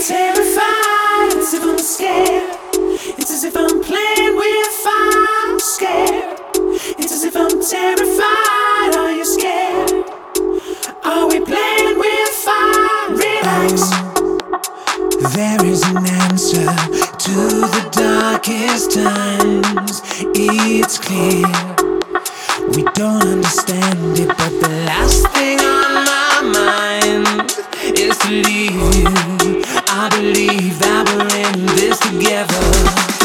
terrified, it's as if I'm scared. It's as if I'm playing with fire, I'm scared. It's as if I'm terrified, are you scared? Are we playing with fire? Relax. There is an answer to the darkest times. It's clear. We don't understand it, but the last thing on my mind is to leave you. I believe that we're in this together.